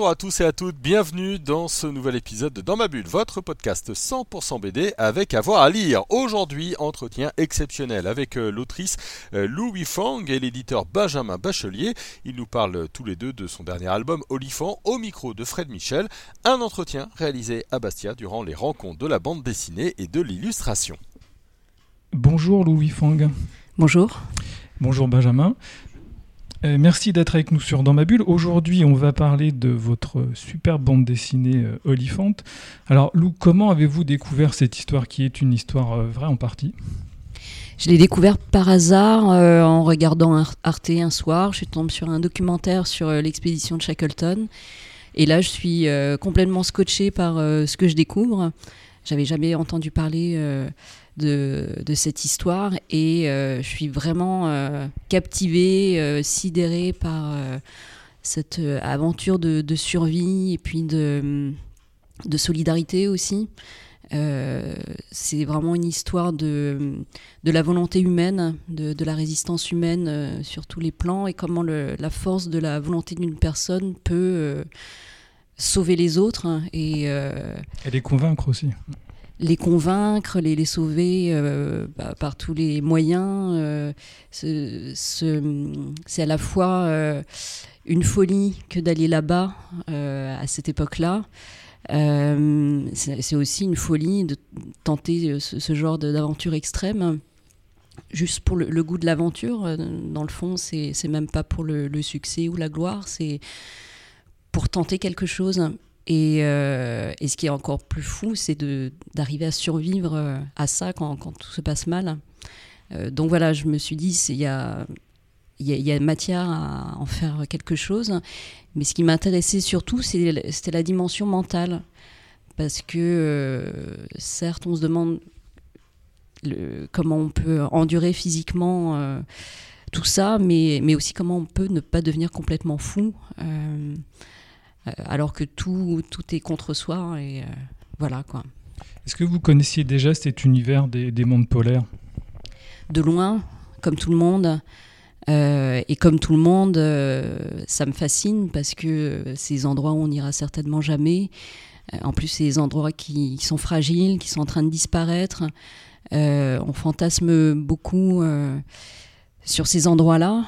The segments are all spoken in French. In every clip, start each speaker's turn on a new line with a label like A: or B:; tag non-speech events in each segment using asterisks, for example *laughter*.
A: Bonjour à tous et à toutes, bienvenue dans ce nouvel épisode de Dans ma bulle, votre podcast 100% BD avec avoir à lire. Aujourd'hui, entretien exceptionnel avec euh, l'autrice euh, Louis Fang et l'éditeur Benjamin Bachelier. Ils nous parlent tous les deux de son dernier album Olifant au micro de Fred Michel. Un entretien réalisé à Bastia durant les rencontres de la bande dessinée et de l'illustration.
B: Bonjour Louis Fang.
C: Bonjour.
B: Bonjour Benjamin. Euh, merci d'être avec nous sur Dans ma bulle. Aujourd'hui, on va parler de votre superbe bande dessinée euh. Alors, Lou, comment avez-vous découvert cette histoire qui est une histoire euh, vraie en partie?
C: Je l'ai découverte par hasard en regardant Arte un soir. Je suis tombée sur un documentaire sur l'expédition de Shackleton. Et là, je suis complètement scotchée par ce que je découvre. J'avais jamais entendu parler de, cette histoire et euh, je suis vraiment euh, captivée, euh, sidérée par cette aventure de, survie et puis de, de solidarité aussi. c'est vraiment une histoire de, de la volonté humaine, de, la résistance humaine sur tous les plans et comment la force de la volonté d'une personne peut sauver les autres. Et,
B: et les convaincre aussi
C: les convaincre, les, sauver euh, bah, par tous les moyens. Euh, c'est à la fois euh, une folie que d'aller là-bas à cette époque-là. c'est aussi une folie de tenter ce, genre d'aventure extrême. Juste pour le, goût de l'aventure, dans le fond, c'est même pas pour le succès ou la gloire, c'est pour tenter quelque chose. Euh, et, ce qui est encore plus fou, c'est d'arriver à survivre euh, à ça quand, tout se passe mal. Euh, donc voilà, je me suis dit, il y a, y a, matière à en faire quelque chose. Mais ce qui m'intéressait surtout, c'était la dimension mentale. Parce que, certes, on se demande comment on peut endurer physiquement tout ça, mais aussi comment on peut ne pas devenir complètement fou. Euh, alors que tout, tout est contre soi. Et euh, voilà quoi.
B: Est-ce que vous connaissiez déjà cet univers des, mondes polaires?
C: De loin, comme tout le monde. Euh, et comme tout le monde, ça me fascine parce que ces endroits où on n'ira certainement jamais, en plus ces endroits qui, sont fragiles, qui sont en train de disparaître, on fantasme beaucoup sur ces endroits-là.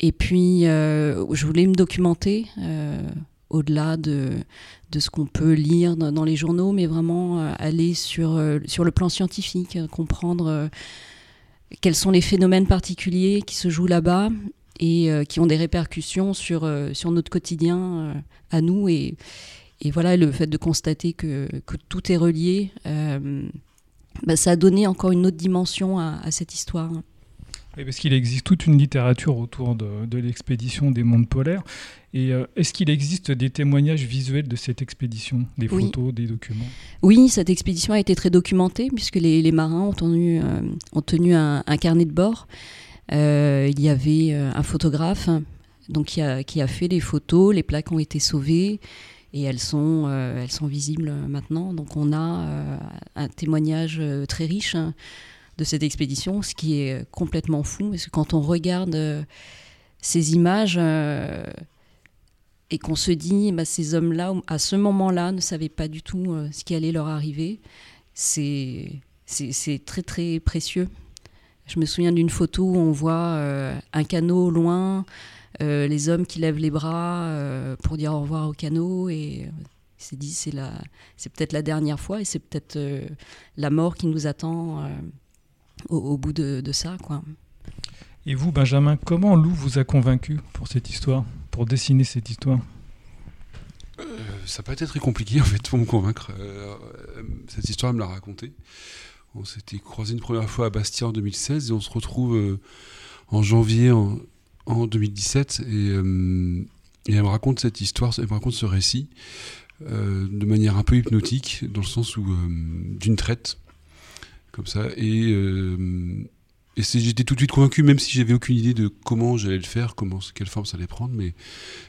C: Et puis, euh, je voulais me documenter euh, au-delà de, de, ce qu'on peut lire dans, les journaux, mais vraiment euh, aller sur, sur le plan scientifique, comprendre quels sont les phénomènes particuliers qui se jouent là-bas et qui ont des répercussions sur, sur notre quotidien à nous. Et, et, voilà, le fait de constater que, que tout est relié, bah, ça a donné encore une autre dimension à, à cette histoire
B: parce qu'il existe toute une littérature autour de, l'expédition des mondes polaires. Et euh, est-ce qu'il existe des témoignages visuels de cette expédition, des photos, des documents?
C: Oui, cette expédition a été très documentée puisque les, marins ont tenu, euh, ont tenu un, carnet de bord. Euh, il y avait un photographe donc, qui, a, qui a fait les photos, les plaques ont été sauvées et elles sont, elles sont visibles maintenant. Donc on a un témoignage très riche de cette expédition, ce qui est complètement fou, parce que quand on regarde euh, ces images euh, et qu'on se dit, bah, ces hommes-là, à ce moment-là, ne savaient pas du tout euh, ce qui allait leur arriver, c'est très très précieux. Je me souviens d'une photo où on voit un canot au loin, les hommes qui lèvent les bras pour dire au revoir au canot et il s'est dit c'est c'est peut-être la dernière fois et c'est peut-être la mort qui nous attend au, bout de, ça. Quoi.
B: Et vous, Benjamin, comment Lou vous a convaincu pour cette histoire, pour dessiner cette histoire?
D: Euh, Ça n'a pas été très compliqué en fait pour me convaincre. Euh, cette histoire, elle me l'a racontée. On s'était croisé une première fois à Bastia en 2016 et on se retrouve euh, en janvier en, 2017 et, et, elle me raconte cette histoire, elle me raconte ce récit de manière un peu hypnotique, dans le sens où d'une traite comme ça. Et, euh, et j'étais tout de suite convaincu, même si j'avais aucune idée de comment j'allais le faire, comment, quelle forme ça allait prendre, mais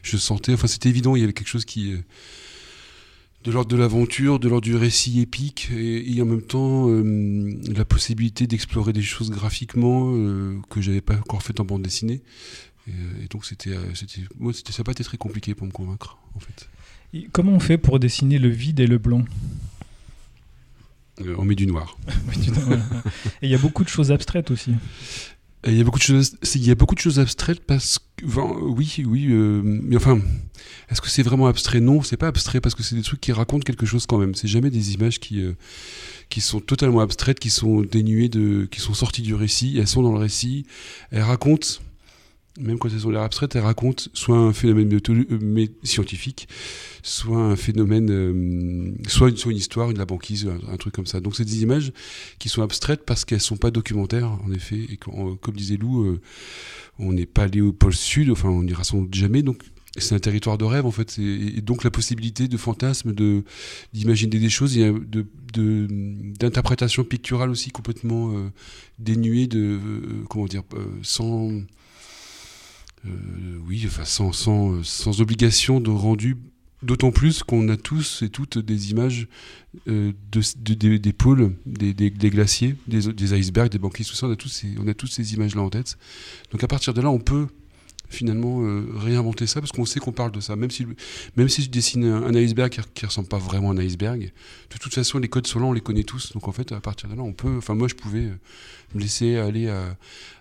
D: je sentais, enfin c'était évident, il y avait quelque chose qui, de l'ordre de l'aventure, de l'ordre du récit épique, et, en même temps la possibilité d'explorer des choses graphiquement que j'avais pas encore faites en bande dessinée. Et, donc c'était, c'était, ça n'a pas été très compliqué pour me convaincre, en fait.
B: comment on fait pour dessiner le vide et le blanc?
D: euh, *laughs* on met du noir.
B: et il y a beaucoup de choses abstraites aussi.
D: il y a beaucoup de choses, il y a beaucoup de choses abstraites parce que, oui, oui, euh, mais enfin, est-ce que c'est vraiment abstrait? Non, c'est pas abstrait parce que c'est des trucs qui racontent quelque chose quand même. C'est jamais des images qui euh, qui sont totalement abstraites, qui sont dénuées de, qui sont sorties du récit. Elles sont dans le récit. Elles racontent même quand elles ont l'air abstraites, elles racontent soit un phénomène euh, scientifique, soit un phénomène, euh, soit, une, histoire, une la banquise, un, truc comme ça. Donc c'est des images qui sont abstraites parce qu'elles sont pas documentaires, en effet. Et comme disait Lou, euh, on n'est pas allé au pôle sud, enfin on n'ira sans jamais. Donc c'est un territoire de rêve en fait, et donc la possibilité de fantasme, de d'imaginer des choses, de d'interprétation picturale aussi complètement dénuée de comment dire sans euh, oui, enfin, sans, sans, obligation de rendu D'autant plus qu'on a tous et toutes des images euh, de, des pôles, des, glaciers, des, icebergs, des banquises, tout ça. On a tous on a tous ces images-là en tête. Donc à partir de là, on peut finalement euh, réinventer ça parce qu'on sait qu'on parle de ça. Même si, même si je dessine un, iceberg qui, ne ressemble pas vraiment à un iceberg, de toute façon, les codes là, on les connaît tous. Donc en fait, à partir de là, on peut. Enfin, moi, je pouvais me laisser aller à,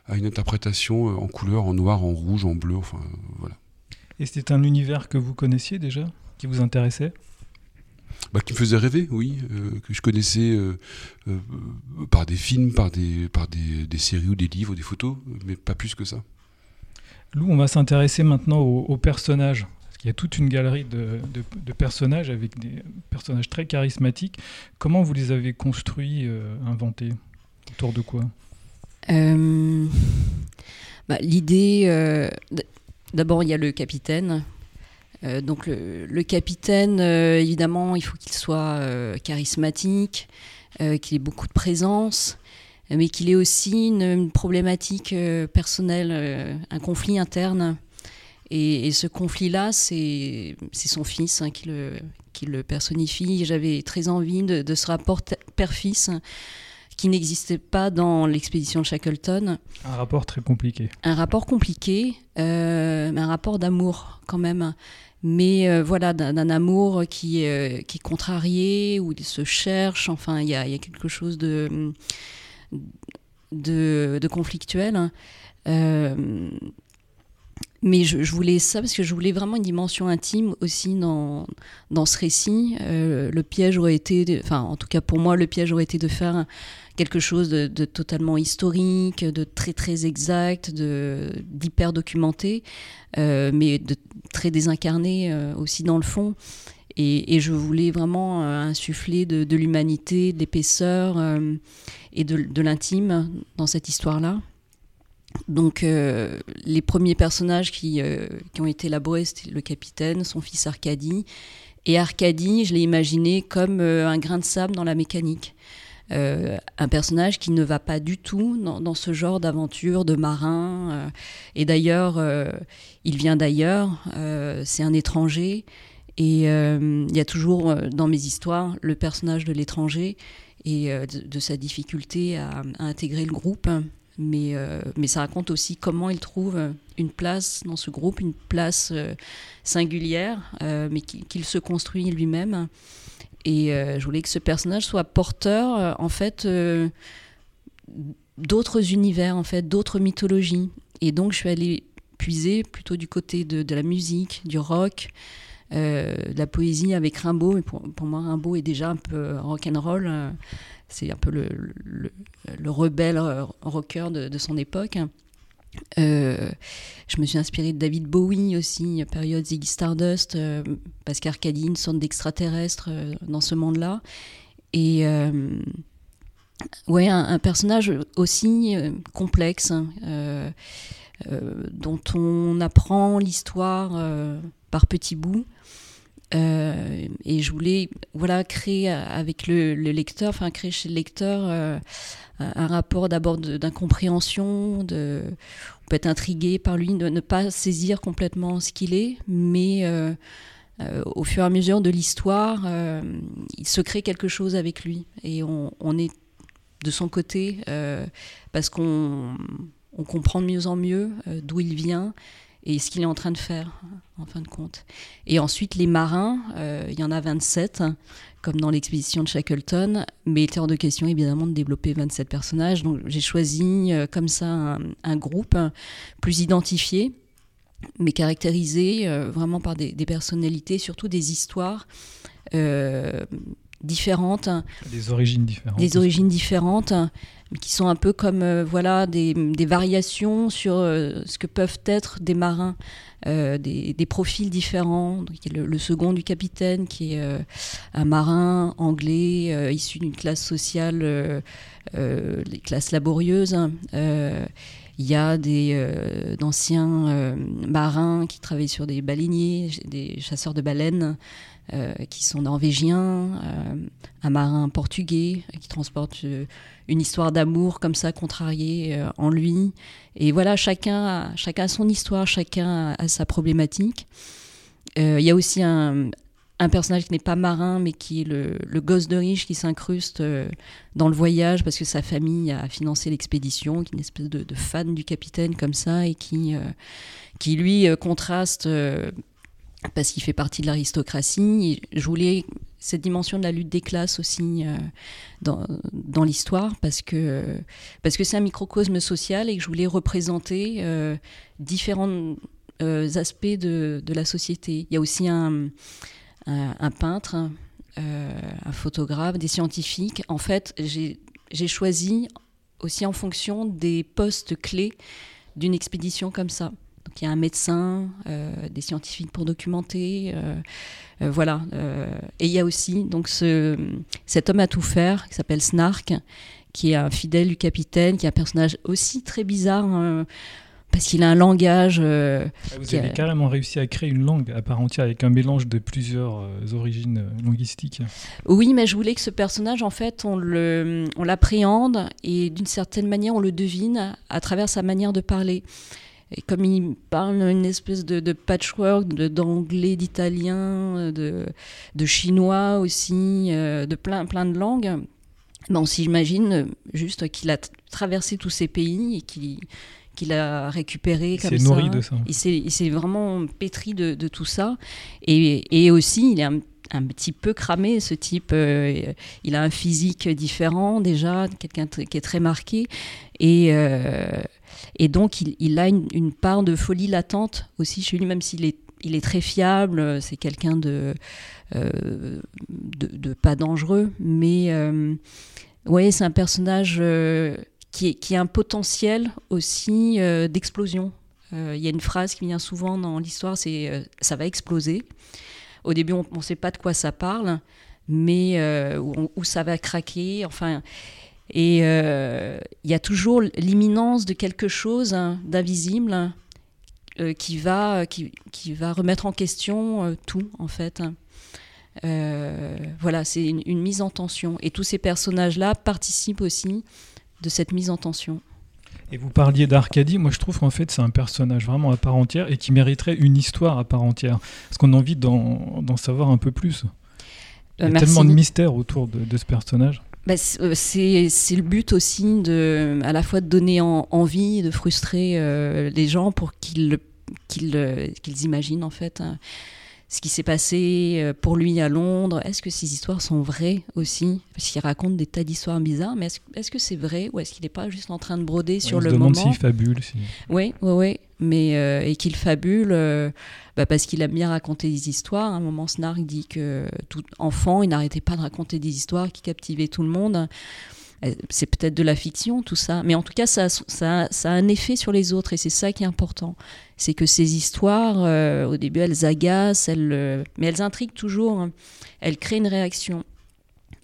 D: à une interprétation euh, en couleur, en noir, en rouge, en bleu, enfin voilà.
B: Et c'était un univers que vous connaissiez déjà, qui vous intéressait?
D: Bah, qui me faisait rêver, oui, euh, que je connaissais euh, par des films, par, des, par des, des, séries ou des livres, des photos, mais pas plus que ça.
B: Lou, on va s'intéresser maintenant aux, personnages. Parce qu'il y a toute une galerie de, personnages avec des personnages très charismatiques. Comment vous les avez construits, inventés? Autour de quoi?
C: Euh, bah, L'idée, euh, d'abord, il y a le capitaine. Euh, donc le, capitaine, évidemment, il faut qu'il soit charismatique, qu'il ait beaucoup de présence, mais qu'il ait aussi une, problématique personnelle, un conflit interne. Et, ce conflit-là, c'est son fils hein, qui, le, qui, le, personnifie. J'avais très envie de, de ce rapport père-fils qui n'existait pas dans l'expédition Shackleton.
B: Un rapport très compliqué.
C: Un rapport compliqué, euh, un rapport d'amour quand même. Mais euh, voilà, d'un amour qui, euh, qui est contrarié, où il se cherche, enfin, il y a, y a, quelque chose de, de, conflictuel. Euh, mais je, voulais ça parce que je voulais vraiment une dimension intime aussi dans, dans ce récit. Euh, le piège aurait été, enfin en tout cas pour moi, le piège aurait été de faire quelque chose de, totalement historique, de très très exact, d'hyper documenté, euh, mais de très désincarné aussi dans le fond. Et, je voulais vraiment euh, insuffler de, l'humanité, de l'épaisseur et de, l'intime dans cette histoire-là. Donc les premiers personnages qui, qui ont été élaborés, c'était le capitaine, son fils Arcadie. Et Arcadie, je l'ai imaginé comme un grain de sable dans la mécanique. Euh, un personnage qui ne va pas du tout dans, ce genre d'aventure de marin. Euh, et d'ailleurs, euh, il vient d'ailleurs, c'est un étranger. Et il y a toujours dans mes histoires le personnage de l'étranger et de, sa difficulté à, intégrer le groupe. Mais, mais ça raconte aussi comment il trouve une place dans ce groupe, une place singulière, mais qu'il se construit lui-même. Et euh, je voulais que ce personnage soit porteur, euh, en fait, euh, d'autres univers, en fait, d'autres mythologies. Et donc, je suis allée puiser plutôt du côté de, la musique, du rock, la poésie avec Rimbaud. Et pour, moi, Rimbaud est déjà un peu rock and roll. C'est un peu le, le, rebelle rocker de, son époque. Euh, je me suis inspirée de David Bowie aussi, période Ziggy Stardust, euh, parce qu'Arcadie, sorte d'extraterrestre euh, dans ce monde-là. Et ouais, un, personnage aussi complexe, hein, dont on apprend l'histoire par petits bouts. et je voulais voilà créer avec le, lecteur, enfin créer chez le lecteur un rapport d'abord d'incompréhension, on peut être intrigué par lui, de ne pas saisir complètement ce qu'il est, mais au fur et à mesure de l'histoire, il se crée quelque chose avec lui et on, est de son côté parce qu'on on comprend de mieux en mieux euh, d'où il vient et ce qu'il est en train de faire, en fin de compte. Et ensuite, les marins, euh, il y en a 27, comme dans l'expédition de Shackleton, mais il était hors de question, évidemment, de développer 27 personnages. Donc, j'ai choisi euh, comme ça un, groupe plus identifié, mais caractérisé vraiment par des, personnalités, surtout des histoires différentes.
B: Des origines différentes.
C: Des origines différentes, qui sont un peu comme euh, voilà des, des, variations sur euh, ce que peuvent être des marins, euh, des, des, profils différents. Donc, il y a le, second du capitaine qui est un marin anglais issu d'une classe sociale, les classes laborieuses. Il y a des d'anciens marins qui travaillent sur des baleiniers, des chasseurs de baleines. Euh, qui sont norvégiens, euh, un marin portugais qui transporte euh, une histoire d'amour comme ça contrariée en lui. Et voilà, chacun a, chacun a son histoire, chacun a, sa problématique. Il y a aussi un, personnage qui n'est pas marin, mais qui est le, gosse de riche qui s'incruste dans le voyage parce que sa famille a financé l'expédition, qui est une espèce de, de, fan du capitaine comme ça, et qui, qui lui contraste parce qu'il fait partie de l'aristocratie. Je voulais cette dimension de la lutte des classes aussi euh, dans, dans l'histoire, parce que parce que c'est un microcosme social et que je voulais représenter euh, différents euh, aspects de, de, la société. Il y a aussi un, un, peintre, un photographe, des scientifiques. En fait, j'ai choisi aussi en fonction des postes clés d'une expédition comme ça il y a un médecin, euh, des scientifiques pour documenter, euh, euh, voilà. et il y a aussi donc ce, cet homme à tout faire qui s'appelle Snark, qui est un fidèle du capitaine, qui est un personnage aussi très bizarre. Hein, parce qu'il a un langage.
B: Ah, vous avez carrément réussi à créer une langue à part entière avec un mélange de plusieurs origines linguistiques.
C: Oui, mais je voulais que ce personnage, en fait, on l'appréhende on et d'une certaine manière, on le devine à travers sa manière de parler. Et comme il parle une espèce de, patchwork d'anglais, d'italien, de, de, chinois aussi, euh, de plein, plein de langues, ben on s'imagine juste qu'il a traversé tous ces pays et qu'il qu'il a récupéré il comme
B: ça. nourri de ça.
C: Il s'est vraiment pétri de, de, tout ça. Et, et aussi, il est un, un, petit peu cramé, ce type. Euh, il a un physique différent déjà, quelqu'un qui est très marqué. Et, euh, et donc, il, a une, part de folie latente aussi chez lui, même s'il est, très fiable, c'est quelqu'un de, euh, de, pas dangereux, mais euh, ouais, c'est un personnage euh, qui a un potentiel aussi d'explosion. Il y a une phrase qui vient souvent dans l'histoire, c'est ça va exploser. Au début, on ne sait pas de quoi ça parle, mais où, où, ça va craquer. Enfin, et euh, il y a toujours l'imminence de quelque chose hein, d'invisible euh, qui, va, qui, qui, va remettre en question euh, tout, en fait. voilà, c'est une, une, mise en tension. Et tous ces personnages-là participent aussi de cette mise en tension.
B: Et vous parliez d'Arcadie, moi je trouve qu'en fait c'est un personnage vraiment à part entière et qui mériterait une histoire à part entière. Parce qu'on a envie d'en savoir un peu plus. Il y a tellement de mystères autour de, de ce personnage.
C: Bah, euh, c'est le but aussi de, à la fois de donner envie, de frustrer euh, les gens pour qu'ils qu'ils qu'ils imaginent en fait hein, ce qui s'est passé pour lui à Londres. Est-ce que ces histoires sont vraies aussi? Parce qu'il raconte des tas d'histoires bizarres, mais est-ce que c'est vrai ou est-ce qu'il n'est pas juste en train de broder sur le moment
B: On se demande s'il fabule.
C: Oui, oui, oui. Mais, et qu'il fabule bah, parce qu'il aime bien raconter des histoires. À un moment, Snark dit que tout enfant, il n'arrêtait pas de raconter des histoires qui captivaient tout le monde. Euh, c'est peut-être de la fiction, tout ça. Mais en tout cas, ça, a un effet sur les autres et c'est ça qui est important. C'est que ces histoires, euh, au début, elles agacent, euh, mais elles intriguent toujours. Hein. Elles créent une réaction.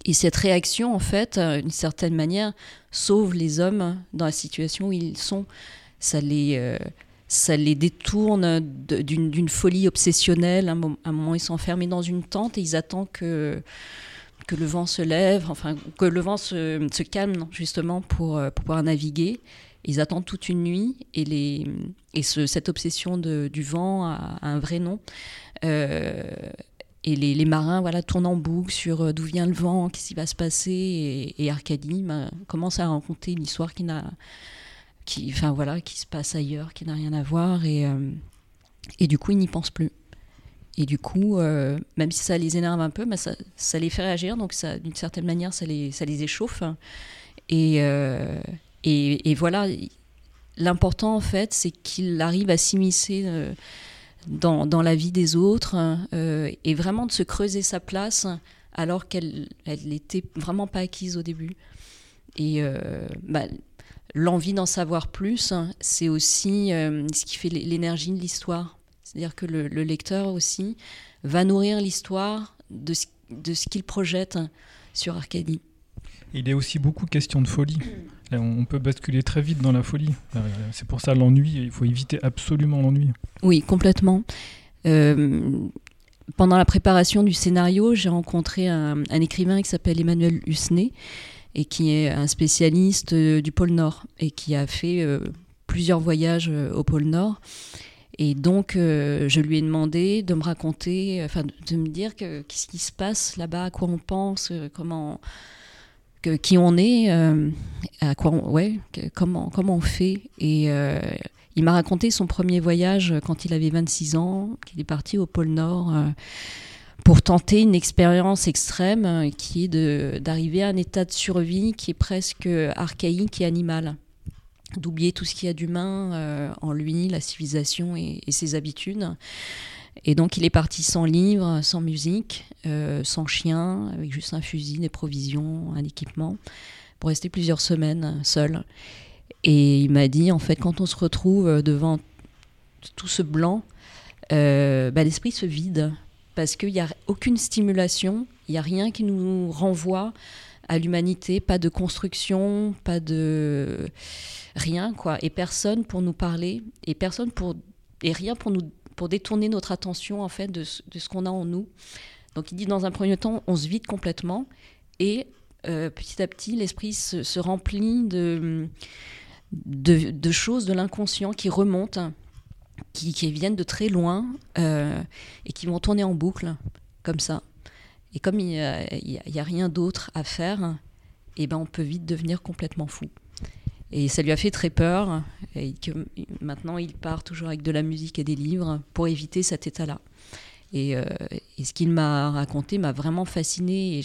C: Et cette réaction, en fait, d'une certaine manière, sauve les hommes dans la situation où ils sont. Ça les, ça les détourne d'une folie obsessionnelle. À un moment, ils sont enfermés dans une tente et ils attendent que, que le vent se lève, enfin que le vent se, se calme justement pour, pour pouvoir naviguer. Ils attendent toute une nuit et, les, et ce, cette obsession du vent a, un vrai nom. Euh, et les, marins voilà, tournent en boucle sur euh, d'où vient le vent, qu'est-ce qui va se passer. Et, et Arcadie ben, commence à raconter une histoire qui, n'a, qui, enfin, voilà, qui se passe ailleurs, qui n'a rien à voir. Et, euh, et du coup, ils n'y pensent plus. Et du coup, euh, même si ça les énerve un peu, ben ça, les fait réagir. Donc, d'une certaine manière, ça les, ça les échauffe. Et, euh, et, et, voilà, l'important, en fait, c'est qu'il arrive à s'immiscer. Euh, dans, dans, la vie des autres et vraiment de se creuser sa place alors qu'elle n'était vraiment pas acquise au début. Et bah, l'envie d'en savoir plus, c'est aussi ce qui fait l'énergie de l'histoire. C'est-à-dire que le, le, lecteur aussi va nourrir l'histoire de ce, de ce qu'il projette sur Arcadie.
B: Il est aussi beaucoup question de folie. On peut basculer très vite dans la folie. C'est pour ça l'ennui, il faut éviter absolument l'ennui.
C: Oui, complètement. Euh, pendant la préparation du scénario, j'ai rencontré un, un, écrivain qui s'appelle Emmanuel Hussenet et qui est un spécialiste euh, du pôle Nord et qui a fait euh, plusieurs voyages euh, au pôle Nord. Et donc, euh, je lui ai demandé de me raconter, enfin, de me dire qu'est-ce qui se passe là-bas, à quoi on pense, comment que, qui on est, euh, à quoi on, ouais, comment, comment on fait. Et euh, il m'a raconté son premier voyage quand il avait 26 ans, qu'il est parti au pôle Nord euh, pour tenter une expérience extrême euh, qui est d'arriver à un état de survie qui est presque archaïque et animal d'oublier tout ce qu'il y a d'humain euh, en lui, la civilisation et, ses habitudes. Et donc il est parti sans livre, sans musique, euh, sans chien, avec juste un fusil, des provisions, un équipement, pour rester plusieurs semaines seul. Et il m'a dit, en fait, quand on se retrouve devant tout ce blanc, euh, bah, l'esprit se vide, parce qu'il n'y a aucune stimulation, il n'y a rien qui nous renvoie à l'humanité, pas de construction, pas de rien quoi, et personne pour nous parler, et personne pour et rien pour nous pour détourner notre attention en fait de, ce qu'on a en nous. Donc il dit dans un premier temps, on se vide complètement et euh, petit à petit l'esprit se, remplit de, de, de choses de l'inconscient qui remontent, qui, qui, viennent de très loin euh, et qui vont tourner en boucle comme ça. Et comme il n'y a, rien d'autre à faire, et eh ben on peut vite devenir complètement fou. Et ça lui a fait très peur. Et maintenant, il part toujours avec de la musique et des livres pour éviter cet état-là. Et, euh, ce qu'il m'a raconté m'a vraiment fasciné. Et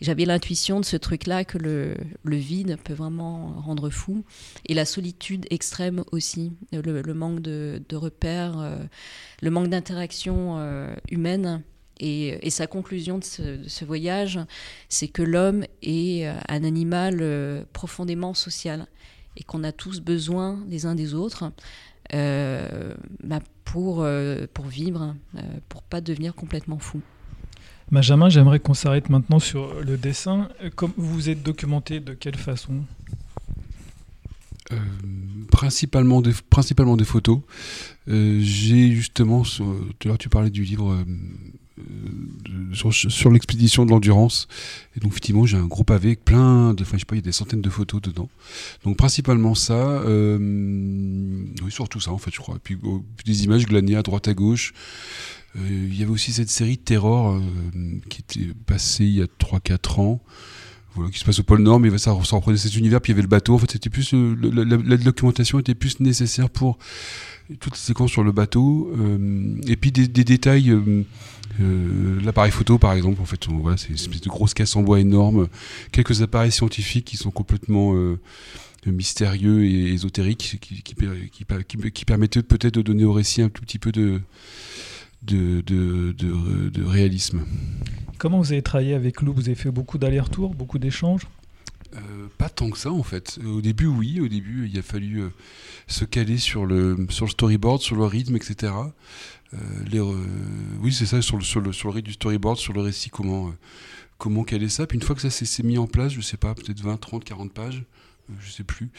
C: j'avais l'intuition de ce truc-là que le, vide peut vraiment rendre fou. Et la solitude extrême aussi. Le, manque de, de repères, euh, le manque d'interaction euh, humaine. Et, et, sa conclusion de ce, de ce voyage, c'est que l'homme est un animal euh, profondément social et qu'on a tous besoin les uns des autres euh, bah pour, euh, pour vivre, euh, pour pas devenir complètement fou.
B: Benjamin, j'aimerais qu'on s'arrête maintenant sur le dessin. Comme vous vous êtes documenté, de quelle façon?
D: Euh, principalement, des, principalement des photos. Euh, J'ai justement, tout à l'heure tu parlais du livre euh, sur, sur l'expédition de l'endurance. Et donc effectivement, j'ai un gros pavé avec plein de, enfin je sais pas, il y a des centaines de photos dedans. Donc principalement ça, euh, oui surtout ça en fait, je crois. Et puis, des images glanées à droite à gauche. Euh, il y avait aussi cette série Terror euh, qui était passée il y a 3-4 ans. Voilà, qui se passe au pôle Nord, mais ça, ça reprenait cet univers, puis il y avait le bateau. En fait, c'était plus euh, la, documentation était plus nécessaire pour toutes les séquences sur le bateau, euh, et puis des, détails. Euh, euh, l'appareil photo par exemple en fait on, voilà, c'est une espèce de grosse caisse en bois énorme quelques appareils scientifiques qui sont complètement mystérieux et ésotériques qui, qui permettaient peut-être de donner au récit un tout petit peu de de, de, de, de, réalisme.
B: Comment vous avez travaillé avec Lou? Vous avez fait beaucoup d'allers-retours, beaucoup d'échanges?
D: Euh, Pas tant que ça en fait. Au début, oui. Au début, il a fallu euh, se caler sur le, sur le storyboard, sur le rythme, etc. Euh, oui, c'est ça, sur le, sur, le, sur le rythme du storyboard, sur le récit, comment, comment caler ça. Puis une fois que ça s'est mis en place, je sais pas, peut-être 20, 30, 40 pages, je sais plus.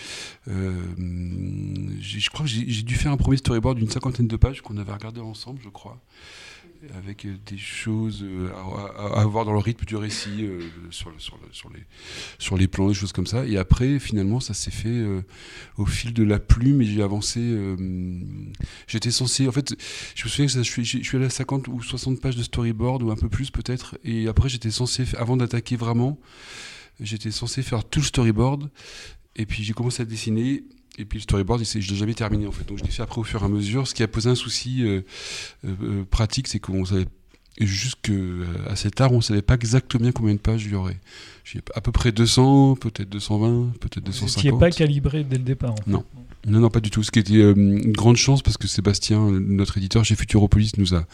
D: je crois que j'ai dû faire un premier storyboard d'une cinquantaine de pages qu'on avait regardé ensemble, je crois avec euh, des choses euh, à, avoir dans le rythme du récit, euh, sur, sur, sur, les, sur les plans, des choses comme ça. Et après, finalement, ça s'est fait au fil de la plume et j'ai avancé. J'étais censé. En fait, je me souviens que je, suis, je suis allé à 50 ou 60 pages de storyboard ou un peu plus peut-être. Et après, j'étais censé, avant d'attaquer vraiment, j'étais censé faire tout le storyboard. Et puis j'ai commencé à dessiner. Et puis le storyboard, je l'ai jamais terminé en fait. Donc je l'ai fait après au fur et à mesure. Ce qui a posé un souci euh, euh, euh, pratique, c'est qu'on savait jusqu'à cet art, on savait pas exactement combien de pages il y aurait. À peu près 200, peut-être 220, peut-être 250.
B: Qui n'est pas calibré dès le départ. En fait.
D: Non. Non, non, pas du tout. Ce qui était euh, une grande chance parce que Sébastien, notre éditeur chez Futuropolis, nous a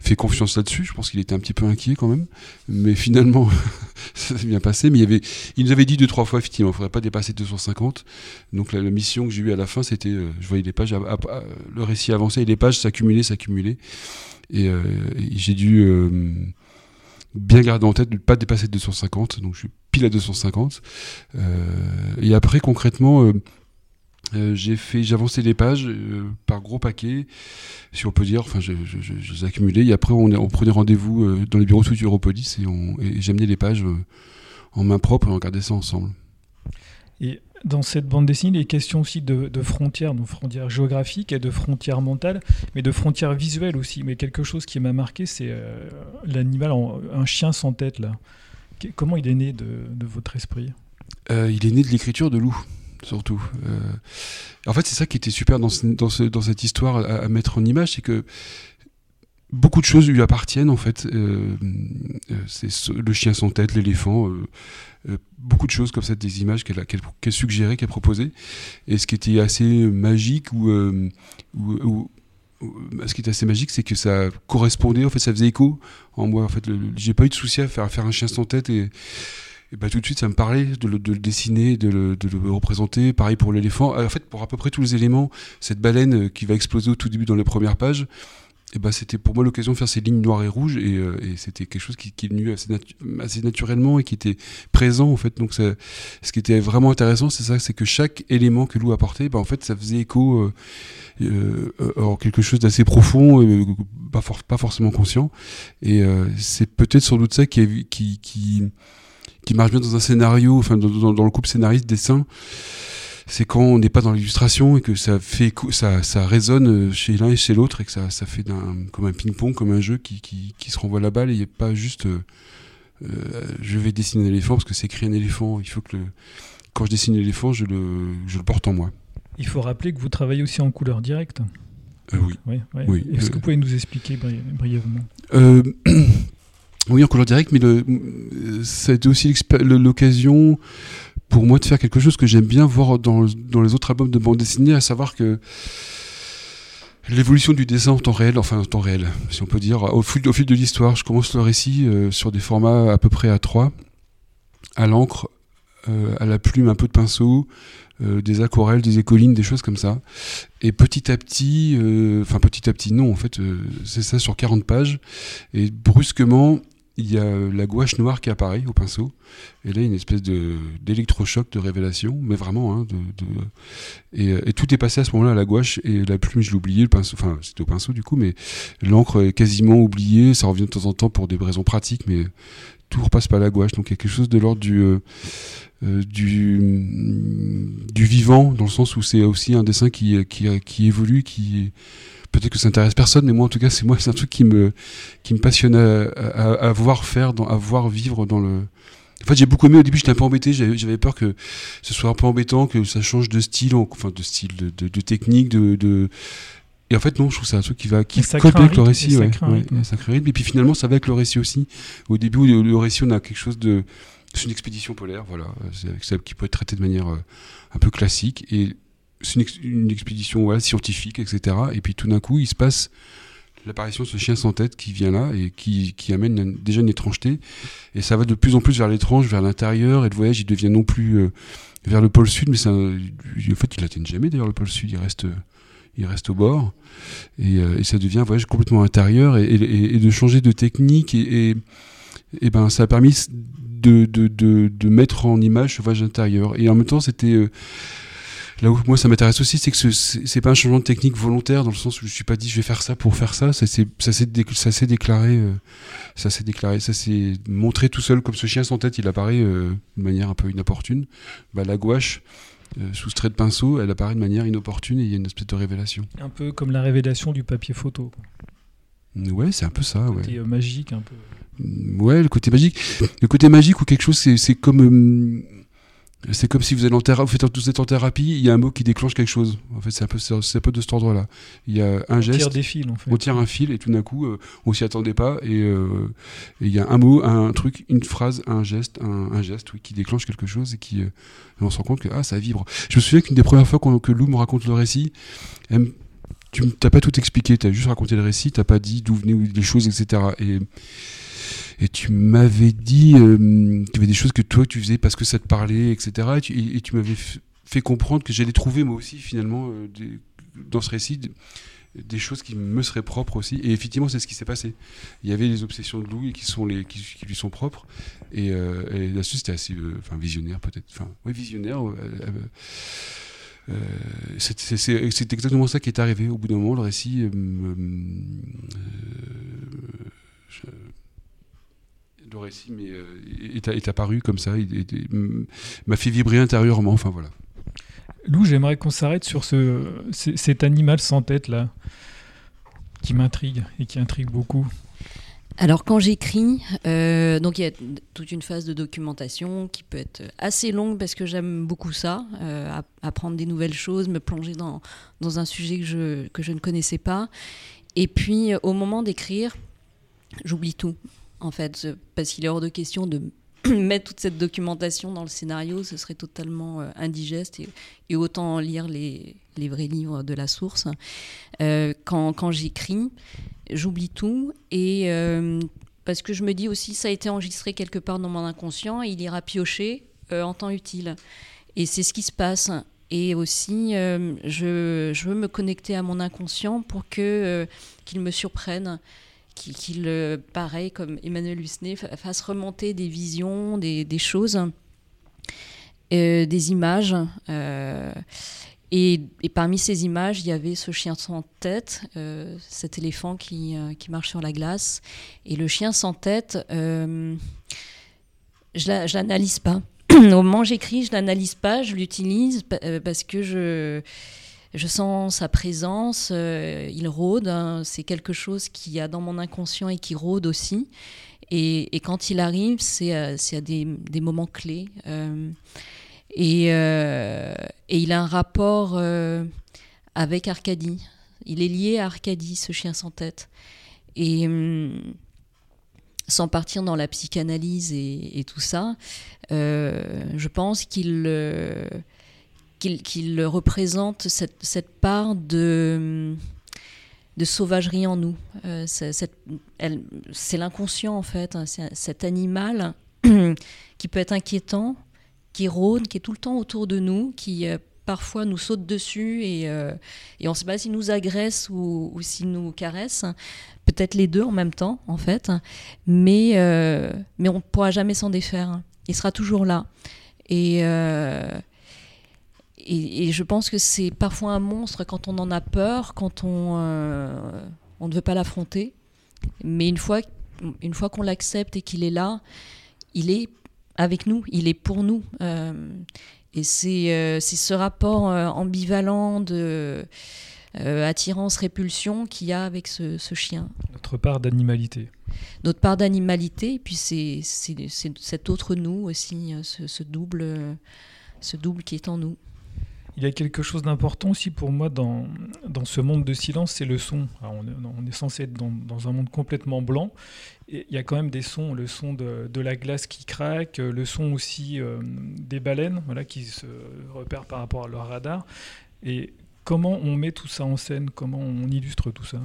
D: fait confiance là-dessus. Je pense qu'il était un petit peu inquiet quand même. Mais finalement, *laughs* ça s'est bien passé. Mais il, y avait, il nous avait dit deux, trois fois, effectivement, il ne faudrait pas dépasser 250. Donc la, mission que j'ai eue à la fin, c'était, euh, je voyais les pages, le récit avançait et les pages s'accumulaient, s'accumulaient. Et, euh, et j'ai dû bien garder en tête de ne pas dépasser 250. Donc je suis pile à 250. et après, concrètement euh, j'ai fait, j'ai avancé les pages euh, par gros paquets, si on peut dire. Enfin, je, les ai accumulés. Et après, on, prenait rendez-vous euh, dans les bureaux de Europolis et, et j'amenais les pages en main propre et on regardait ça ensemble.
B: Et dans cette bande dessinée, il est question aussi de, frontières, de frontières géographiques et de frontières mentales, mais de frontières visuelles aussi. Mais quelque chose qui m'a marqué, c'est l'animal, un chien sans tête là. Comment il est né de, votre esprit?
D: Il est né de l'écriture de Lou surtout. Euh, en fait, c'est ça qui était super dans, cette histoire à, mettre en image, c'est que beaucoup de choses lui appartiennent en fait. Euh, euh, c'est le chien sans tête, l'éléphant, beaucoup de choses comme ça, des images qu'elle a qu'elle suggérées, qu'elle proposait. Et ce qui était assez magique ou, ce qui assez magique, c'est que ça correspondait, en fait, ça faisait écho en moi. En fait, j'ai pas eu de souci à faire, à faire un chien sans tête et bah, tout de suite, ça me parlait de le, dessiner, de le, de le, représenter. Pareil pour l'éléphant. En fait, pour à peu près tous les éléments, cette baleine euh, qui va exploser au tout début dans les premières pages, et bah, c'était pour moi l'occasion de faire ces lignes noires et rouges. Et, euh, et c'était quelque chose qui, qui est venu assez, naturellement et qui était présent, en fait. Donc, ça, ce qui était vraiment intéressant, c'est ça c'est que chaque élément que Lou apportait, bah, en fait, ça faisait écho. Euh, euh, en quelque chose d'assez profond, euh, pas, pas forcément conscient. Et c'est peut-être sans doute ça qui, qui, qui, qui marche bien dans un scénario, enfin dans, dans, le couple scénariste-dessin, c'est quand on n'est pas dans l'illustration et que ça fait ça, ça résonne chez l'un et chez l'autre et que ça, ça fait comme un ping-pong, comme un jeu qui, qui, qui, se renvoie la balle et il n'y a pas juste euh, euh, je vais dessiner un éléphant parce que c'est écrit un éléphant. Il faut que le, quand je dessine l'éléphant, je le, je le porte en moi.
B: Il faut rappeler que vous travaillez aussi en couleur directe.
D: Euh, oui.
B: oui, oui. Est-ce que vous pouvez nous expliquer brièvement? *clears throat*
D: Oui, en couleur directe, mais le, ça a été aussi l'occasion pour moi de faire quelque chose que j'aime bien voir dans, les autres albums de bande dessinée, à savoir que l'évolution du dessin en temps réel, enfin en temps réel, si on peut dire, au fil, au fil de l'histoire, je commence le récit euh, sur des formats à peu près à 3, à l'encre, euh, à la plume, un peu de pinceau, euh, des aquarelles, des écolines, des choses comme ça. Et petit à petit, enfin petit à petit, non, en fait, c'est ça sur 40 pages. Et brusquement, il y a la gouache noire qui apparaît au pinceau. Et là, une espèce d'électrochoc de révélation, mais vraiment. Hein, de, et, tout est passé à ce moment-là à la gouache. Et la plume, je l'ai oublié, le pinceau, enfin, c'était au pinceau du coup, mais l'encre est quasiment oubliée. Ça revient de temps en temps pour des raisons pratiques, mais tout repasse par la gouache. Donc il y a quelque chose de l'ordre du, euh, euh, du, du vivant, dans le sens où c'est aussi un dessin qui, qui, qui évolue, qui peut-être que ça intéresse personne, mais moi en tout cas, c'est moi, c'est un truc qui me, qui me passionne à, voir faire, dans, à voir vivre dans le. En fait, j'ai beaucoup aimé au début, j'étais un peu embêté, j'avais peur que ce soit un peu embêtant, que ça change de style, enfin de style, de, de, technique, de, de, Et en fait, non, je trouve que c'est un truc qui va qui colle avec le récit, ouais, sacré rythme. Et puis finalement, ça va avec le récit aussi. Au début, le, récit, on a quelque chose de, c'est une expédition polaire, voilà, c'est qui peut être traité de manière euh, un peu classique. Et c'est une, expédition scientifique, etc. Et puis tout d'un coup, il se passe l'apparition de ce chien sans tête qui vient là et qui, amène déjà une étrangeté. Et ça va de plus en plus vers l'étrange, vers l'intérieur. Et le voyage, il devient non plus euh, vers le pôle sud, mais en fait, il n'atteint jamais d'ailleurs le pôle sud. Il reste, il reste au bord. Et, euh, ça devient un voyage complètement intérieur. Et, de changer de technique. Et, ben, ça a permis de mettre en image ce voyage intérieur. Et en même temps, c'était euh, là où moi ça m'intéresse aussi, c'est que ce- c'est pas un changement de technique volontaire dans le sens où je suis pas dit je vais faire ça pour faire ça. Ça s'est ça s'est dé- ça s'est déclaré, euh, ça s'est déclaré, ça s'est montré tout seul comme ce chien sans tête. Il apparaît euh, de manière un peu inopportune. Bah, la gouache. euh, sous ce trait de pinceau, elle apparaît de manière inopportune et il y a une espèce de révélation.
B: Un peu comme la révélation du papier photo.
D: Ouais, c'est un peu ça. Ouais.
B: Côté, euh, magique un peu.
D: Ouais, le côté magique. Le côté magique ou quelque chose, c'est c'est comme. euh, c'est comme si vous, êtes en thérapie, vous, faites, vous êtes en thérapie, il y a un mot qui déclenche quelque chose. En fait, c'est un peu, c'est un peu de cet ordre-là. Il y a un
B: On tire
D: geste,
B: des fils en fait.
D: on tire un fil et tout d'un coup, euh, on s'y attendait pas et euh, et il y a un mot, un truc, une phrase, un geste, un, un geste oui, qui déclenche quelque chose et qui, euh, et on se rend compte que ah, ça vibre. Je me souviens qu'une des premières fois que Lou me raconte le récit, elle me- tu n'as pas tout expliqué, tu as juste raconté le récit, tu pas dit d'où venaient les choses, etc. Et, tu m'avais dit euh, qu'il y avait des choses que toi tu faisais parce que ça te parlait, etc. Et tu, m'avais fait comprendre que j'allais trouver moi aussi finalement euh, dans ce récit des, choses qui me seraient propres aussi. Et effectivement, c'est ce qui s'est passé. Il y avait les obsessions de Louis qui, lui sont propres. Et, euh, et là-dessus, c'était assez euh, enfin, visionnaire peut-être. Enfin, oui, visionnaire. Euh, c'est exactement ça qui est arrivé. Au bout d'un moment, le récit euh, euh, le récit mais, est, apparu comme ça, il, m'a fait vibrer intérieurement. Enfin voilà.
B: Lou, j'aimerais qu'on s'arrête sur ce, cet animal sans tête là, qui m'intrigue et qui intrigue beaucoup.
C: Alors quand j'écris, euh, donc il y a toute une phase de documentation qui peut être assez longue parce que j'aime beaucoup ça, euh, app- apprendre des nouvelles choses, me plonger dans, un sujet que je, ne connaissais pas. Et puis au moment d'écrire, j'oublie tout en fait, parce qu'il est hors de question de *clears throat* mettre toute cette documentation dans le scénario, ce serait totalement euh, indigeste et, autant lire les, les vrais livres de la source. Quand j'écris, j'oublie tout et euh, parce que je me dis aussi ça a été enregistré quelque part dans mon inconscient et il ira piocher euh, en temps utile. Et c'est ce qui se passe. Et aussi euh, je, je veux me connecter à mon inconscient pour que qu'il me surprenne qu'il pareil comme Emmanuel fa- fasse remonter des visions des, des choses des images et, parmi ces images, il y avait ce chien sans tête, euh, cet éléphant qui, euh, qui marche sur la glace. Et le chien sans tête, euh, je la- je l'analyse pas. *clears throat* Au moment où j'écris, je l'analyse pas, je l'utilise euh, parce que je, je sens sa présence, il rôde, hein, c'est quelque chose qu'il y a dans mon inconscient et qui rôde aussi. Et, quand il arrive, c'est à des, des moments clés. Euh, et, il a un rapport euh, avec Arcadie. Il est lié à Arcadie, ce chien sans tête. Et hum, sans partir dans la psychanalyse et, tout ça, euh, je pense qu'il qu'il qu'il représente cette, cette part de, de sauvagerie en nous. C'est l'inconscient en fait, hein, cet animal qui peut être inquiétant, qui rôde, qui est tout le temps autour de nous, qui euh, parfois nous saute dessus et, euh, et on ne sait pas s'il nous agresse ou, s'il nous caresse. Peut-être les deux en même temps, en fait. Mais, euh, mais on ne pourra jamais s'en défaire. Il sera toujours là. Et, et, et je pense que c'est parfois un monstre quand on en a peur, quand on, on ne veut pas l'affronter. Mais une fois, une fois qu'on l'accepte et qu'il est là, il est avec nous, il est pour nous. Euh, et c'est euh, c'est ce rapport euh, ambivalent de attirance-répulsion qu'il y a avec ce, ce chien.
B: Notre part d'animalité.
C: Notre part d'animalité, et puis c'est cet autre nous aussi, ce, ce double, ce double qui est en nous.
B: Il y a quelque chose d'important aussi pour moi dans, dans ce monde de silence, c'est le son. Alors, on, est, on est censé être dans, dans un monde complètement blanc. Et il y a quand même des sons, le son de, de la glace qui craque, le son aussi euh, des baleines voilà, qui se repèrent par rapport à leur radar. Et comment on met tout ça en scène? Comment on illustre tout ça?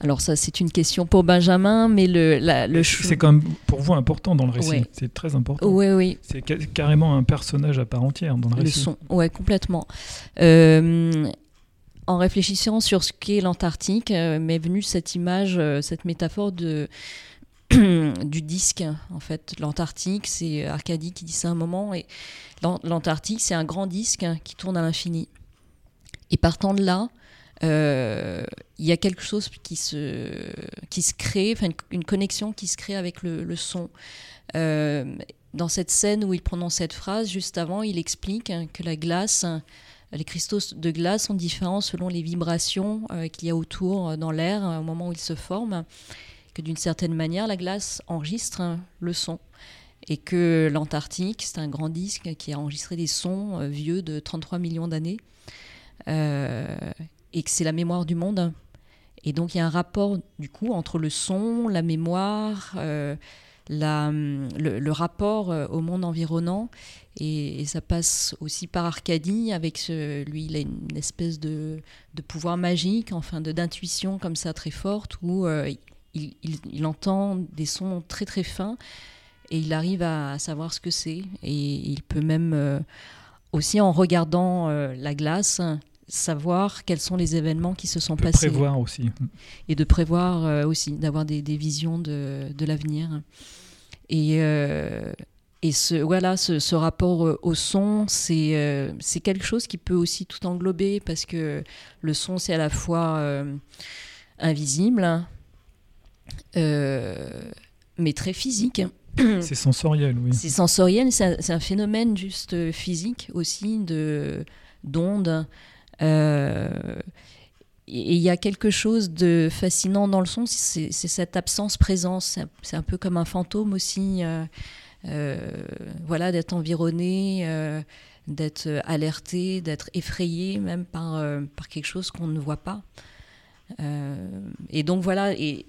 C: Alors ça, c'est une question pour Benjamin, mais le, la, le chou-
B: C'est quand même pour vous important dans le récit.
C: Ouais.
B: C'est très important.
C: Oui, oui.
B: C'est ca- carrément un personnage à part entière dans le
C: Le
B: récit.
C: son, ouais, complètement. Euh, en réfléchissant sur ce qu'est l'Antarctique, euh, m'est venue cette image, euh, cette métaphore de *clears throat* du disque, en fait. L'Antarctique, c'est Arcadie qui dit ça un moment, et l'Antarctique, c'est un grand disque qui tourne à l'infini. Et partant de là, euh, il y a quelque chose qui se, qui se crée, une, connexion qui se crée avec le, son. Euh, dans cette scène où il prononce cette phrase, juste avant, il explique que la glace, les cristaux de glace sont différents selon les vibrations euh, qu'il y a autour dans l'air au moment où ils se forment, que d'une certaine manière, la glace enregistre le son. Et que l'Antarctique, c'est un grand disque qui a enregistré des sons vieux de 33 millions d'années. Euh, et que c'est la mémoire du monde. Et donc il y a un rapport du coup entre le son, la mémoire, euh, le, rapport euh, au monde environnant. Et, ça passe aussi par Arcadie, avec lui, il a une espèce de, de pouvoir magique, enfin d'intuition comme ça très forte, où euh, il, il, entend des sons très très fins et il arrive à, savoir ce que c'est. Et il peut même aussi en regardant la glace savoir quels sont les événements qui se sont passés.
B: prévoir aussi.
C: Et de prévoir euh, aussi, d'avoir des, visions de, l'avenir. Et, euh, et ce, voilà, ce, rapport euh, au son, c'est c'est quelque chose qui peut aussi tout englober parce que le son, c'est à la fois invisible, mais très physique.
B: C'est sensoriel, oui.
C: C'est sensoriel, c'est un, phénomène juste physique aussi de d'ondes. Euh, et il y a quelque chose de fascinant dans le son, c'est cette absence-présence. C'est un peu comme un fantôme aussi. Euh, euh, voilà, d'être environné, d'être alerté, d'être effrayé même par, par quelque chose qu'on ne voit pas. et donc voilà, et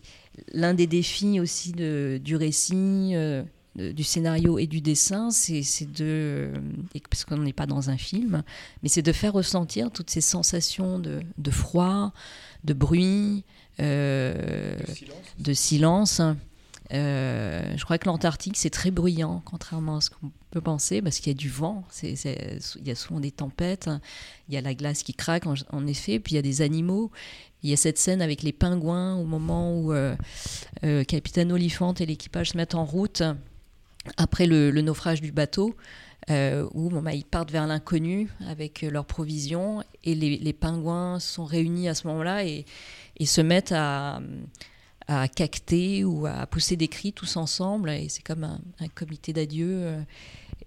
C: l'un des défis aussi de, du récit, du scénario et du dessin, c'est de, parce qu'on n'est pas dans un film, mais c'est de faire ressentir toutes ces sensations de, froid, de bruit, euh, de silence. Euh, je crois que l'Antarctique, c'est très bruyant, contrairement à ce qu'on peut penser, parce qu'il y a du vent, il y a souvent des tempêtes, il y a la glace qui craque, en, effet, puis il y a des animaux. Il y a cette scène avec les pingouins au moment où euh, Capitaine Oliphant et l'équipage se mettent en route après le, naufrage du bateau, euh, où bah, ils partent vers l'inconnu avec leurs provisions et les, pingouins sont réunis à ce moment-là et, se mettent à, à, cacter ou à pousser des cris tous ensemble et c'est comme un, comité d'adieu. Euh,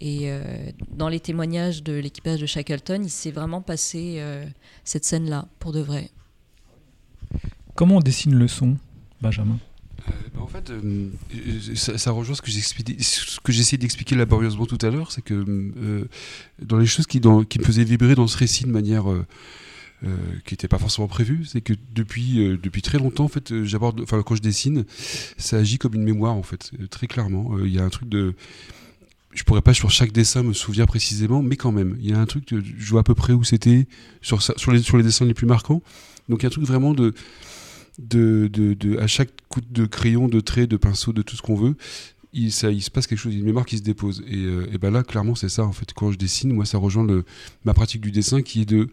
C: et euh, dans les témoignages de l'équipage de Shackleton, il s'est vraiment passé cette scène-là pour de vrai.
B: Comment on dessine le son, Benjamin?
D: Euh, bah, en fait, euh, ça, rejoint ce que essayé d'expliquer laborieusement tout à l'heure, c'est que euh, dans les choses qui, me faisaient vibrer dans ce récit de manière qui n'était pas forcément prévue, c'est que depuis, très longtemps, en fait, quand je dessine, ça agit comme une mémoire, en fait, très clairement. Il y a un truc de je pourrais pas sur chaque dessin me souvenir précisément, mais quand même, il y a un truc, je vois à peu près où c'était sur, les, sur les dessins les plus marquants. Donc il y a un truc vraiment de, de, de, à chaque coup de crayon, de trait, de pinceau, de tout ce qu'on veut, il, ça, il se passe quelque chose, une mémoire qui se dépose. Et, euh, et ben là, clairement, c'est ça, en fait. Quand je dessine, moi, ça rejoint le, ma pratique du dessin qui est de,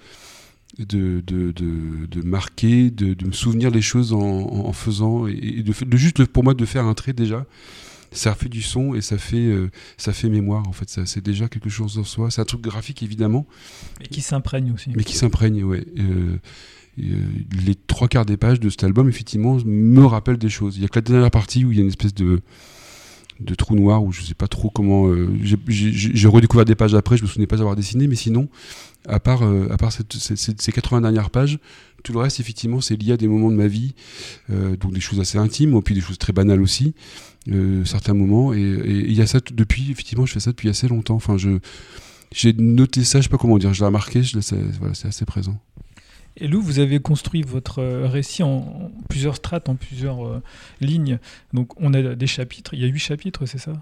D: de, de, de, marquer, de, me souvenir des choses en, en faisant, et, de, de, juste pour moi de faire un trait déjà. Ça fait du son et ça fait, euh, ça fait mémoire en fait. C'est déjà quelque chose en soi. C'est un truc graphique évidemment.
B: Mais qui s'imprègne aussi.
D: Mais qui s'imprègne, ouais. Euh, euh, les trois quarts des pages de cet album, effectivement, me rappellent des choses. Il y a que la dernière partie où il y a une espèce de, trou noir où je sais pas trop comment. Euh, j'ai redécouvert des pages après, je me souvenais pas avoir dessiné, mais sinon, à part, euh, à part ces 80 dernières pages, tout le reste, effectivement, c'est lié à des moments de ma vie, donc des choses assez intimes, et puis des choses très banales aussi, certains moments. Et il y a ça depuis, effectivement, je fais ça depuis assez longtemps. Enfin, je j'ai noté ça, je sais pas comment dire, je l'ai remarqué, voilà, c'est assez présent.
B: Et Lou, vous avez construit votre euh, récit en, plusieurs strates, en plusieurs euh, lignes. Donc on a des chapitres, il y a huit chapitres, c'est ça?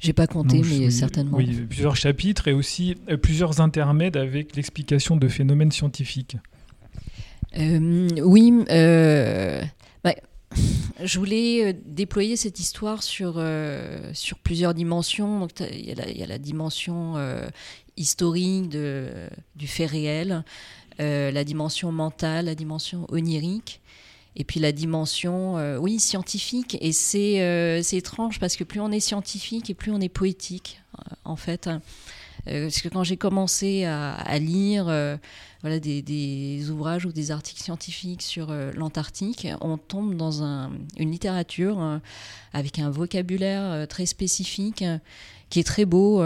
C: J'ai pas compté, mais certainement.
B: Oui, plusieurs chapitres et aussi euh, plusieurs intermèdes avec l'explication de phénomènes scientifiques.
C: oui, bah, je voulais déployer cette histoire sur, sur plusieurs dimensions. Il y, y, a la dimension historique de, du fait réel, euh, la dimension mentale, la dimension onirique. et puis la dimension, euh, oui, scientifique. Et c'est c'est étrange parce que plus on est scientifique et plus on est poétique, en fait. parce que quand j'ai commencé à, lire voilà, des, ouvrages ou des articles scientifiques sur l'Antarctique, on tombe dans un, une littérature avec un vocabulaire très spécifique qui est très beau,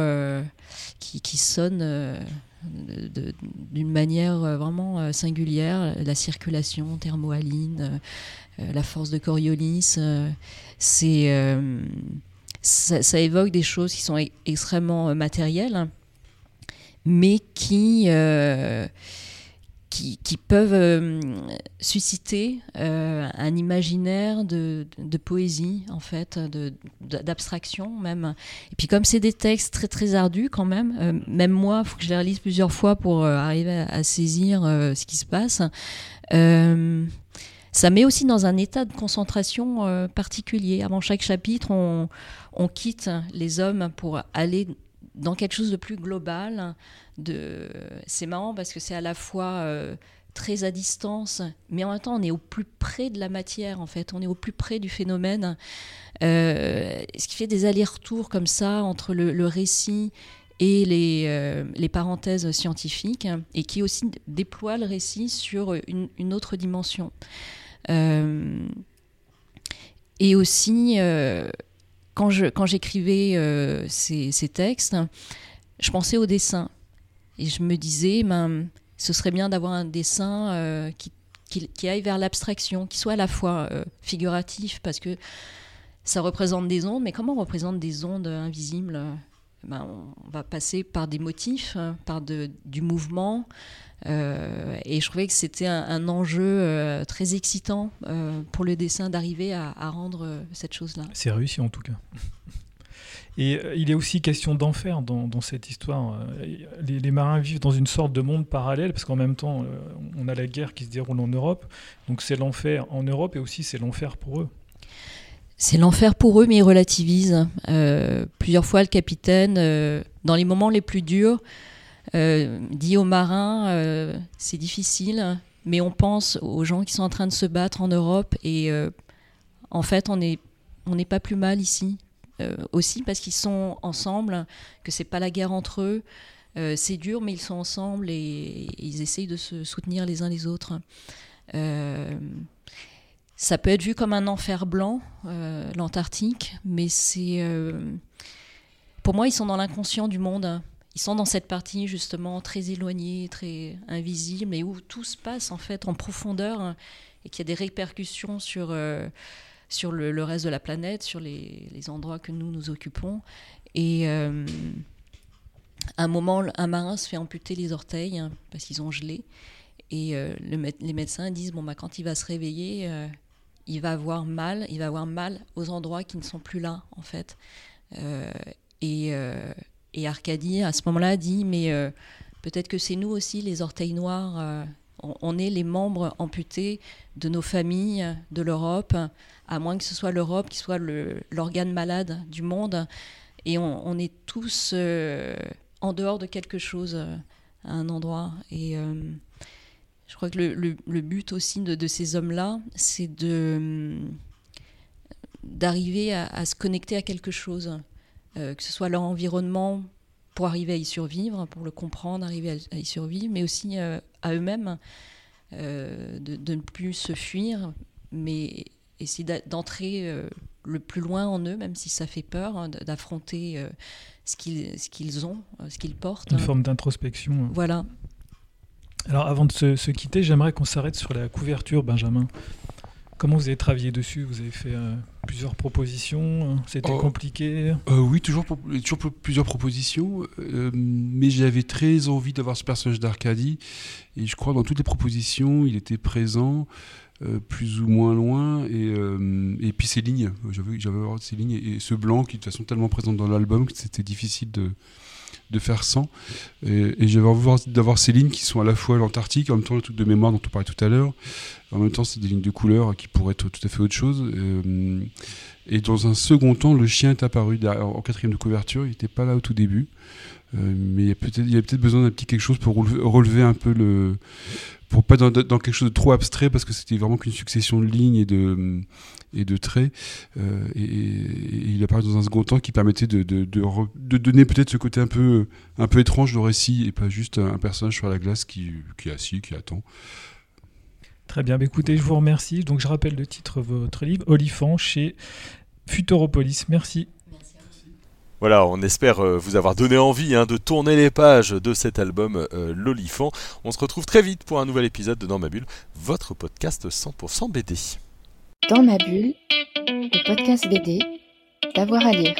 C: qui, sonne d'une manière euh, vraiment euh, singulière, la circulation thermohaline, euh, la force de Coriolis, c'est ça, évoque des choses qui sont e-, extrêmement matérielles, mais qui qui, peuvent euh, susciter euh, un imaginaire de, poésie, en fait, d'abstraction même. Et puis comme c'est des textes très très ardus quand même, euh, même moi, il faut que je les relise plusieurs fois pour arriver à, saisir ce qui se passe. ça met aussi dans un état de concentration particulier. Avant chaque chapitre, on, on quitte les hommes pour aller dans quelque chose de plus global. C'est marrant parce que c'est à la fois euh, très à distance, mais en même temps on est au plus près de la matière, en fait, on est au plus près du phénomène. Euh, ce qui fait des allers-retours comme ça entre le, récit et euh, les, parenthèses scientifiques, et qui aussi déploie le récit sur une, autre dimension. et aussi quand j'écrivais quand euh, ces, ces, textes, je pensais au dessin. Et je me disais, ben, ce serait bien d'avoir un dessin euh, qui, qui, aille vers l'abstraction, qui soit à la fois euh, figuratif, parce que ça représente des ondes, mais comment on représente des ondes invisibles ben, On va passer par des motifs, par de, du mouvement, euh, et je trouvais que c'était un, enjeu euh, très excitant euh, pour le dessin d'arriver à, rendre cette chose-là.
B: C'est réussi en tout cas. *laughs* Et il est aussi question d'enfer dans, cette histoire. Les, marins vivent dans une sorte de monde parallèle, parce qu'en même temps, on a la guerre qui se déroule en Europe. Donc c'est l'enfer en Europe et aussi c'est l'enfer pour eux.
C: C'est l'enfer pour eux, mais ils relativisent. plusieurs fois, le capitaine, dans les moments les plus durs, euh, dit aux marins, euh, c'est difficile, mais on pense aux gens qui sont en train de se battre en Europe et euh, en fait, on n'est on n'est pas plus mal ici. aussi parce qu'ils sont ensemble, que c'est pas la guerre entre eux. c'est dur, mais ils sont ensemble et, ils essayent de se soutenir les uns les autres. Ça peut être vu comme un enfer blanc, l'Antarctique, mais c'est. pour moi, ils sont dans l'inconscient du monde ils sont dans cette partie justement très éloignée, très invisible, et où tout se passe en fait en profondeur et qu'il y a des répercussions sur, euh, sur le, reste de la planète, sur les, les endroits que nous nous occupons. Et euh, à un moment, un marin se fait amputer les orteils hein, parce qu'ils ont gelé. Et euh, les médecins disent bon, bah, quand il va se réveiller, il va avoir mal, il va avoir mal aux endroits qui ne sont plus là en fait. et et Arcadie, à ce moment-là, dit Mais euh, peut-être que c'est nous aussi, les orteils noirs. Euh, on, est les membres amputés de nos familles, de l'Europe, à moins que ce soit l'Europe qui soit l'organe malade du monde. Et on, est tous euh, en dehors de quelque chose à un endroit. Et je crois que le, but aussi de, ces hommes-là, c'est de d'arriver à, se connecter à quelque chose. Euh, que ce soit leur environnement pour arriver à y survivre, pour le comprendre, arriver à, y survivre, mais aussi euh, à eux-mêmes, euh, de, ne plus se fuir, mais essayer d'entrer le plus loin en eux, même si ça fait peur, hein, d'affronter ce qu'ils ont, ce qu'ils portent.
B: Une forme d'introspection.
C: Voilà.
B: Alors avant de se quitter, j'aimerais qu'on s'arrête sur la couverture, Benjamin. Comment vous avez travaillé dessus? Vous avez fait euh, plusieurs propositions C'était oh. compliqué?
D: Euh, Oui, toujours, toujours plusieurs propositions. Euh, mais j'avais très envie d'avoir ce personnage d'Arcadie. Et je crois dans toutes les propositions, il était présent, plus ou moins loin. Et, et puis ces lignes, j'avais ces lignes. Et ce blanc qui est de toute façon tellement présent dans l'album que c'était difficile de, de faire sans. Et, j'avais envie d'avoir ces lignes qui sont à la fois l'Antarctique, en même temps le truc de mémoire dont on parlait tout à l'heure. En même temps, c'est des lignes de couleur qui pourraient être tout à fait autre chose. Euh, et dans un second temps, le chien est apparu en quatrième de couverture. Il n'était pas là au tout début. Euh, mais il y a peut-être peut besoin d'un petit quelque chose pour relever, un peu le pas dans, quelque chose de trop abstrait parce que c'était vraiment qu'une succession de lignes et de et de traits euh, et, il apparaît dans un second temps qui permettait de, de, de, donner peut-être ce côté un peu un peu étrange du récit et pas juste un, un personnage sur la glace qui, qui est assis qui attend
B: Très bien, bah, écoutez, je vous remercie. Donc je rappelle le titre de votre livre, Olifant, chez Futuropolis. Merci.
A: Voilà, on espère euh, vous avoir donné envie hein, de tourner les pages de cet album euh, L'Olifant. On se retrouve très vite pour un nouvel épisode de Dans ma bulle, votre podcast 100% BD.
E: Dans ma bulle, le podcast BD, d'avoir à lire.